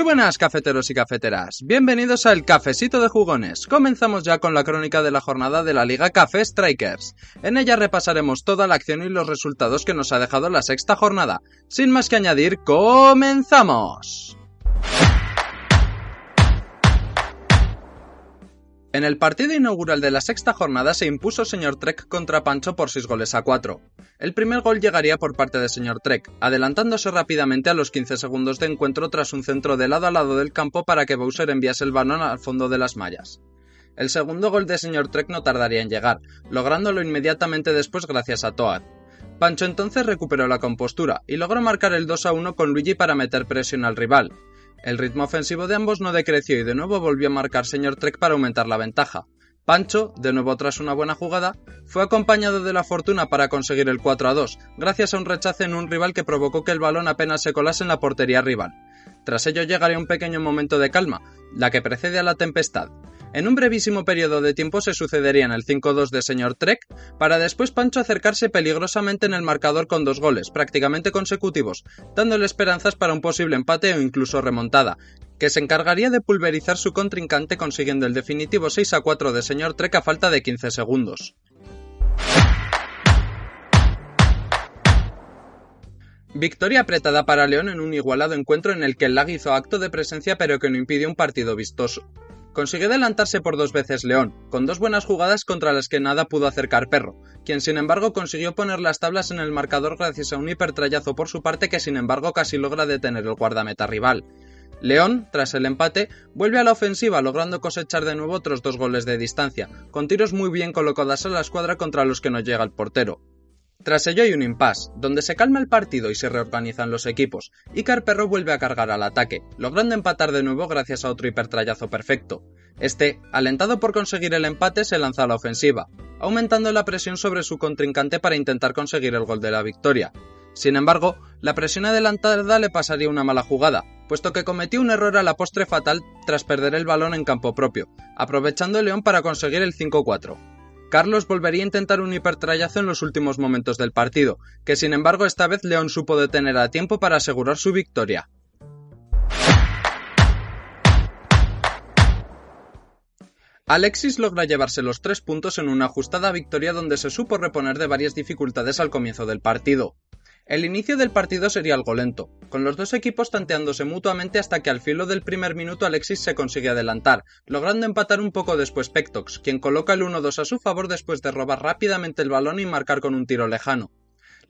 Muy buenas cafeteros y cafeteras, bienvenidos al Cafecito de Jugones. Comenzamos ya con la crónica de la jornada de la Liga Café Strikers. En ella repasaremos toda la acción y los resultados que nos ha dejado la sexta jornada. Sin más que añadir, comenzamos. En el partido inaugural de la sexta jornada se impuso Señor Trek contra Pancho por 6 goles a 4. El primer gol llegaría por parte de Señor Trek, adelantándose rápidamente a los 15 segundos de encuentro tras un centro de lado a lado del campo para que Bowser enviase el balón al fondo de las mallas. El segundo gol de Señor Trek no tardaría en llegar, lográndolo inmediatamente después gracias a Toad. Pancho entonces recuperó la compostura y logró marcar el 2 a 1 con Luigi para meter presión al rival, el ritmo ofensivo de ambos no decreció y de nuevo volvió a marcar señor Trek para aumentar la ventaja. Pancho, de nuevo tras una buena jugada, fue acompañado de la fortuna para conseguir el 4 a 2, gracias a un rechace en un rival que provocó que el balón apenas se colase en la portería rival. Tras ello llegaría un pequeño momento de calma, la que precede a la tempestad. En un brevísimo periodo de tiempo se sucederían el 5-2 de señor Trek, para después Pancho acercarse peligrosamente en el marcador con dos goles, prácticamente consecutivos, dándole esperanzas para un posible empate o incluso remontada, que se encargaría de pulverizar su contrincante consiguiendo el definitivo 6-4 de señor Trek a falta de 15 segundos. Victoria apretada para León en un igualado encuentro en el que el lag hizo acto de presencia pero que no impidió un partido vistoso. Consiguió adelantarse por dos veces León, con dos buenas jugadas contra las que nada pudo acercar Perro, quien sin embargo consiguió poner las tablas en el marcador gracias a un hipertrayazo por su parte que sin embargo casi logra detener el guardameta rival. León, tras el empate, vuelve a la ofensiva logrando cosechar de nuevo otros dos goles de distancia, con tiros muy bien colocados a la escuadra contra los que no llega el portero. Tras ello hay un impasse, donde se calma el partido y se reorganizan los equipos, y Carperro vuelve a cargar al ataque, logrando empatar de nuevo gracias a otro hipertrayazo perfecto. Este, alentado por conseguir el empate, se lanza a la ofensiva, aumentando la presión sobre su contrincante para intentar conseguir el gol de la victoria. Sin embargo, la presión adelantada le pasaría una mala jugada, puesto que cometió un error a la postre fatal tras perder el balón en campo propio, aprovechando el León para conseguir el 5-4. Carlos volvería a intentar un hipertrayazo en los últimos momentos del partido, que sin embargo esta vez León supo detener a tiempo para asegurar su victoria. Alexis logra llevarse los tres puntos en una ajustada victoria donde se supo reponer de varias dificultades al comienzo del partido. El inicio del partido sería algo lento, con los dos equipos tanteándose mutuamente hasta que al filo del primer minuto Alexis se consigue adelantar, logrando empatar un poco después Pectox, quien coloca el 1-2 a su favor después de robar rápidamente el balón y marcar con un tiro lejano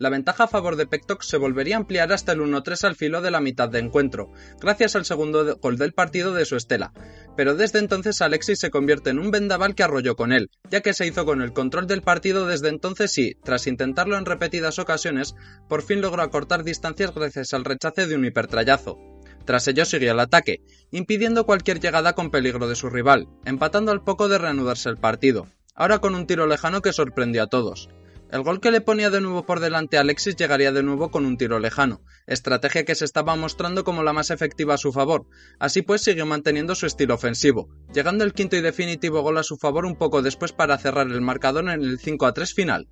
la ventaja a favor de Pectox se volvería a ampliar hasta el 1-3 al filo de la mitad de encuentro, gracias al segundo gol del partido de su estela. Pero desde entonces Alexis se convierte en un vendaval que arrolló con él, ya que se hizo con el control del partido desde entonces y, tras intentarlo en repetidas ocasiones, por fin logró acortar distancias gracias al rechace de un hipertrayazo. Tras ello siguió el ataque, impidiendo cualquier llegada con peligro de su rival, empatando al poco de reanudarse el partido, ahora con un tiro lejano que sorprendió a todos. El gol que le ponía de nuevo por delante a Alexis llegaría de nuevo con un tiro lejano, estrategia que se estaba mostrando como la más efectiva a su favor. Así pues siguió manteniendo su estilo ofensivo, llegando el quinto y definitivo gol a su favor un poco después para cerrar el marcador en el 5 a 3 final.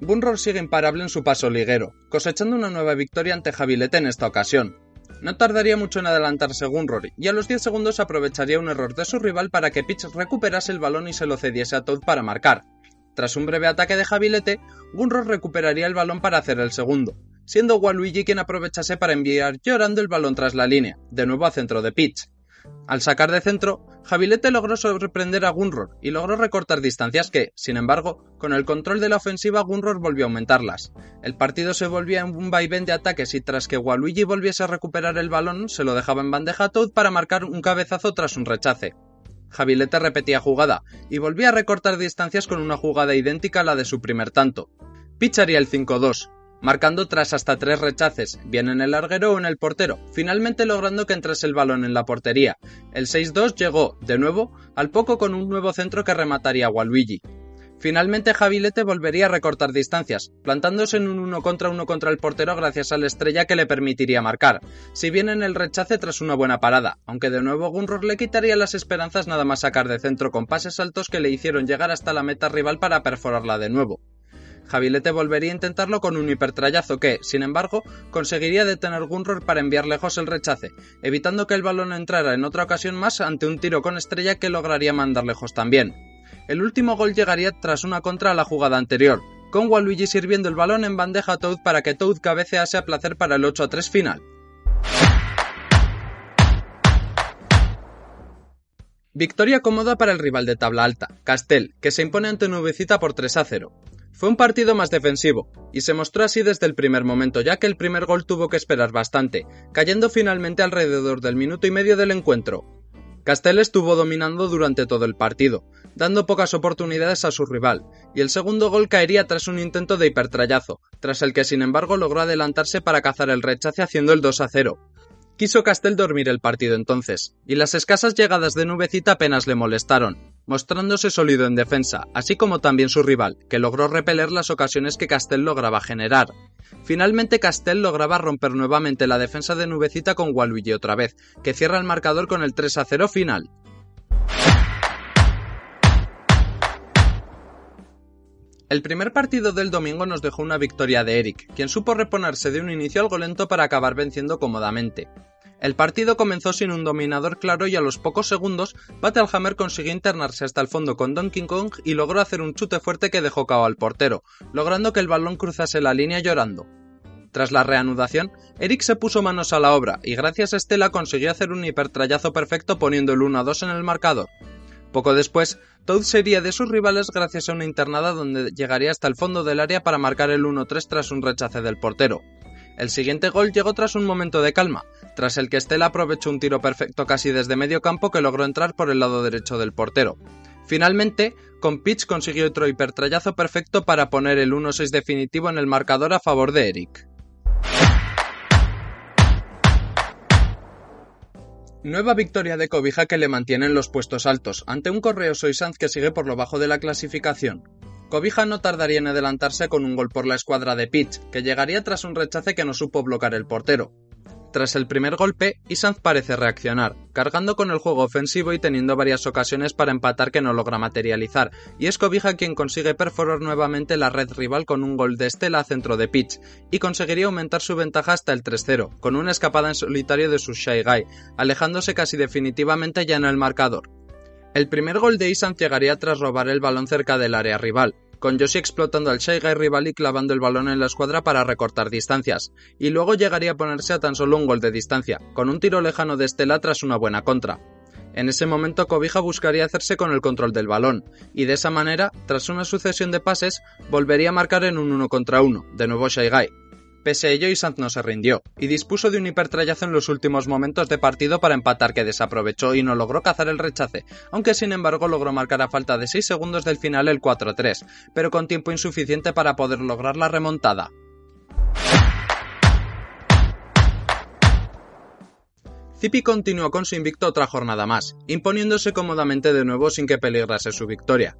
Bunroll sigue imparable en su paso liguero, cosechando una nueva victoria ante Javilete en esta ocasión, no tardaría mucho en adelantarse Gunrory, y a los 10 segundos aprovecharía un error de su rival para que Pitch recuperase el balón y se lo cediese a Todd para marcar. Tras un breve ataque de Javilete, Gunrory recuperaría el balón para hacer el segundo, siendo Waluigi quien aprovechase para enviar llorando el balón tras la línea, de nuevo a centro de Pitch. Al sacar de centro, Javilete logró sorprender a Gunror y logró recortar distancias que, sin embargo, con el control de la ofensiva Gunror volvió a aumentarlas. El partido se volvía en un vaivén de ataques y tras que Waluigi volviese a recuperar el balón, se lo dejaba en bandeja a Toad para marcar un cabezazo tras un rechace. Javilete repetía jugada y volvía a recortar distancias con una jugada idéntica a la de su primer tanto. Pitch haría el 5-2, marcando tras hasta tres rechaces, bien en el larguero o en el portero, finalmente logrando que entrase el balón en la portería. El 6-2 llegó, de nuevo, al poco con un nuevo centro que remataría a Waluigi. Finalmente Javilete volvería a recortar distancias, plantándose en un 1 contra 1 contra el portero gracias a la estrella que le permitiría marcar, si bien en el rechace tras una buena parada, aunque de nuevo Gunror le quitaría las esperanzas nada más sacar de centro con pases altos que le hicieron llegar hasta la meta rival para perforarla de nuevo. Javilete volvería a intentarlo con un hipertrayazo que, sin embargo, conseguiría detener Gunror para enviar lejos el rechace, evitando que el balón entrara en otra ocasión más ante un tiro con estrella que lograría mandar lejos también. El último gol llegaría tras una contra a la jugada anterior, con Waluigi sirviendo el balón en bandeja a Toad para que Toad cabecease a placer para el 8 a 3 final. Victoria cómoda para el rival de tabla alta, Castel, que se impone ante Nubecita por 3 a 0. Fue un partido más defensivo, y se mostró así desde el primer momento, ya que el primer gol tuvo que esperar bastante, cayendo finalmente alrededor del minuto y medio del encuentro. Castel estuvo dominando durante todo el partido, dando pocas oportunidades a su rival, y el segundo gol caería tras un intento de hipertrayazo, tras el que sin embargo logró adelantarse para cazar el rechace haciendo el 2 a 0. Quiso Castel dormir el partido entonces, y las escasas llegadas de Nubecita apenas le molestaron, mostrándose sólido en defensa, así como también su rival, que logró repeler las ocasiones que Castel lograba generar. Finalmente Castel lograba romper nuevamente la defensa de Nubecita con Waluigi otra vez, que cierra el marcador con el 3 a 0 final. El primer partido del domingo nos dejó una victoria de Eric, quien supo reponerse de un inicio algo lento para acabar venciendo cómodamente. El partido comenzó sin un dominador claro y a los pocos segundos, Battlehammer consiguió internarse hasta el fondo con Donkey Kong y logró hacer un chute fuerte que dejó cao al portero, logrando que el balón cruzase la línea llorando. Tras la reanudación, Eric se puso manos a la obra y gracias a Estela consiguió hacer un hipertrayazo perfecto poniendo el 1-2 en el marcador. Poco después, Toad sería de sus rivales gracias a una internada donde llegaría hasta el fondo del área para marcar el 1-3 tras un rechace del portero. El siguiente gol llegó tras un momento de calma, tras el que Estela aprovechó un tiro perfecto casi desde medio campo que logró entrar por el lado derecho del portero. Finalmente, con Pitch consiguió otro hipertrayazo perfecto para poner el 1-6 definitivo en el marcador a favor de Eric. Nueva victoria de Cobija que le mantiene en los puestos altos, ante un Correo Soisanz que sigue por lo bajo de la clasificación. Cobija no tardaría en adelantarse con un gol por la escuadra de Pitch, que llegaría tras un rechace que no supo bloquear el portero. Tras el primer golpe, Isanz parece reaccionar, cargando con el juego ofensivo y teniendo varias ocasiones para empatar que no logra materializar, y es Cobija quien consigue perforar nuevamente la red rival con un gol de Estela a centro de pitch, y conseguiría aumentar su ventaja hasta el 3-0, con una escapada en solitario de su Shy Guy, alejándose casi definitivamente ya en el marcador. El primer gol de Isanz llegaría tras robar el balón cerca del área rival, con Yoshi explotando al rival y clavando el balón en la escuadra para recortar distancias, y luego llegaría a ponerse a tan solo un gol de distancia, con un tiro lejano de Estela tras una buena contra. En ese momento Cobija buscaría hacerse con el control del balón, y de esa manera, tras una sucesión de pases, volvería a marcar en un 1 contra 1, de nuevo Guy, Pese a ello, Isanz no se rindió, y dispuso de un hipertrayazo en los últimos momentos de partido para empatar que desaprovechó y no logró cazar el rechace, aunque sin embargo logró marcar a falta de 6 segundos del final el 4-3, pero con tiempo insuficiente para poder lograr la remontada. Zipi continuó con su invicto otra jornada más, imponiéndose cómodamente de nuevo sin que peligrase su victoria.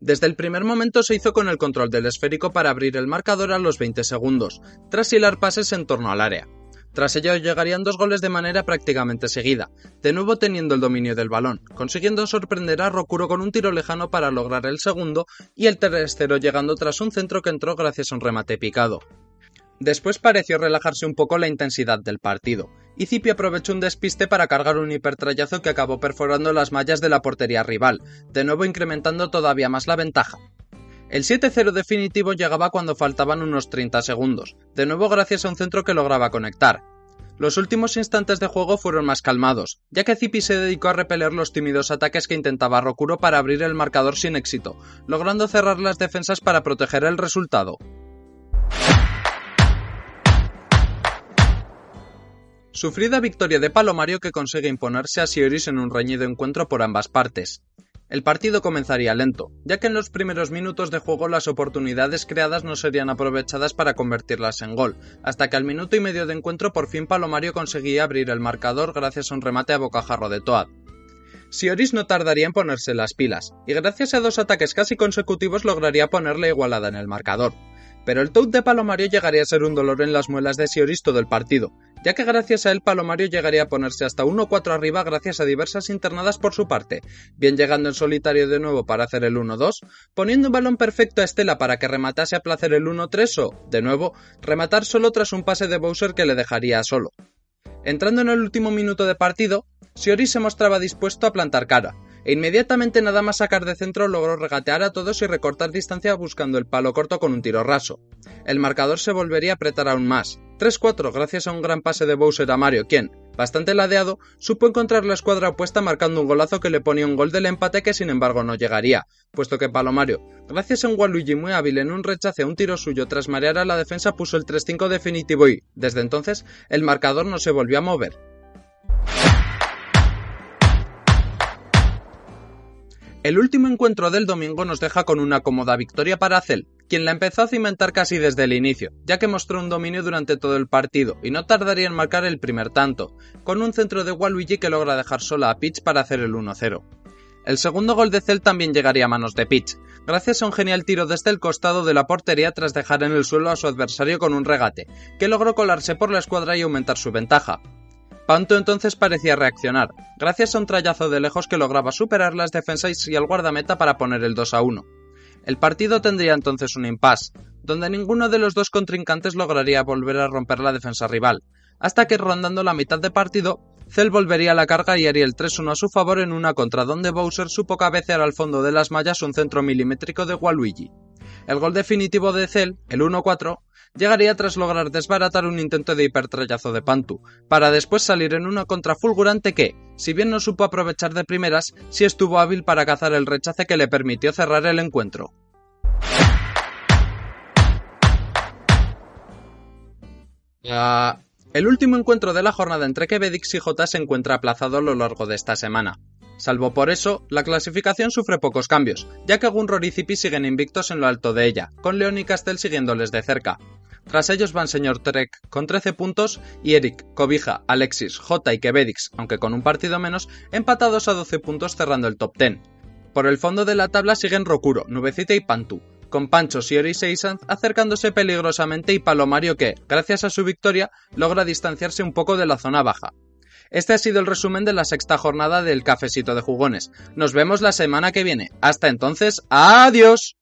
Desde el primer momento se hizo con el control del esférico para abrir el marcador a los 20 segundos, tras hilar pases en torno al área. Tras ello llegarían dos goles de manera prácticamente seguida, de nuevo teniendo el dominio del balón, consiguiendo sorprender a Rokuro con un tiro lejano para lograr el segundo y el tercero llegando tras un centro que entró gracias a un remate picado. Después pareció relajarse un poco la intensidad del partido, y Zipi aprovechó un despiste para cargar un hipertrayazo que acabó perforando las mallas de la portería rival, de nuevo incrementando todavía más la ventaja. El 7-0 definitivo llegaba cuando faltaban unos 30 segundos, de nuevo gracias a un centro que lograba conectar. Los últimos instantes de juego fueron más calmados, ya que Zipi se dedicó a repeler los tímidos ataques que intentaba Rokuro para abrir el marcador sin éxito, logrando cerrar las defensas para proteger el resultado. Sufrida victoria de Palomario que consigue imponerse a Sioris en un reñido encuentro por ambas partes. El partido comenzaría lento, ya que en los primeros minutos de juego las oportunidades creadas no serían aprovechadas para convertirlas en gol, hasta que al minuto y medio de encuentro por fin Palomario conseguía abrir el marcador gracias a un remate a bocajarro de Toad. Sioris no tardaría en ponerse las pilas, y gracias a dos ataques casi consecutivos lograría ponerle igualada en el marcador. Pero el Toad de Palomario llegaría a ser un dolor en las muelas de Sioris todo el partido, ya que gracias a él Palomario llegaría a ponerse hasta 1-4 arriba gracias a diversas internadas por su parte, bien llegando en solitario de nuevo para hacer el 1-2, poniendo un balón perfecto a Estela para que rematase a placer el 1-3 o, de nuevo, rematar solo tras un pase de Bowser que le dejaría solo. Entrando en el último minuto de partido, Sioris se mostraba dispuesto a plantar cara, e inmediatamente nada más sacar de centro logró regatear a todos y recortar distancia buscando el palo corto con un tiro raso. El marcador se volvería a apretar aún más, 3-4 gracias a un gran pase de Bowser a Mario, quien, bastante ladeado, supo encontrar la escuadra opuesta marcando un golazo que le ponía un gol del empate que sin embargo no llegaría, puesto que Palomario, gracias a un Waluigi muy hábil en un rechace a un tiro suyo tras marear a la defensa puso el 3-5 definitivo y, desde entonces, el marcador no se volvió a mover. El último encuentro del domingo nos deja con una cómoda victoria para Cell, quien la empezó a cimentar casi desde el inicio, ya que mostró un dominio durante todo el partido y no tardaría en marcar el primer tanto, con un centro de Waluigi que logra dejar sola a Peach para hacer el 1-0. El segundo gol de Cell también llegaría a manos de Peach, gracias a un genial tiro desde el costado de la portería tras dejar en el suelo a su adversario con un regate, que logró colarse por la escuadra y aumentar su ventaja, Panto entonces parecía reaccionar, gracias a un trayazo de lejos que lograba superar las defensas y al guardameta para poner el 2 a 1. El partido tendría entonces un impasse, donde ninguno de los dos contrincantes lograría volver a romper la defensa rival, hasta que rondando la mitad de partido, Cell volvería a la carga y haría el 3-1 a su favor en una contra donde Bowser supo cabecear al fondo de las mallas un centro milimétrico de Waluigi. El gol definitivo de Cell, el 1-4, llegaría tras lograr desbaratar un intento de hipertrayazo de Pantu, para después salir en una contra fulgurante que, si bien no supo aprovechar de primeras, sí estuvo hábil para cazar el rechace que le permitió cerrar el encuentro. El último encuentro de la jornada entre Quevedix y J se encuentra aplazado a lo largo de esta semana. Salvo por eso, la clasificación sufre pocos cambios, ya que Gunror y siguen invictos en lo alto de ella, con Leon y Castell siguiéndoles de cerca. Tras ellos van Señor Trek con 13 puntos y Eric, Cobija, Alexis, J y Kebedix, aunque con un partido menos, empatados a 12 puntos cerrando el top 10. Por el fondo de la tabla siguen Rokuro, Nubecita y Pantu, con Pancho, Siori y Seisanz acercándose peligrosamente y Palomario que, gracias a su victoria, logra distanciarse un poco de la zona baja. Este ha sido el resumen de la sexta jornada del Cafecito de Jugones. Nos vemos la semana que viene. Hasta entonces, adiós.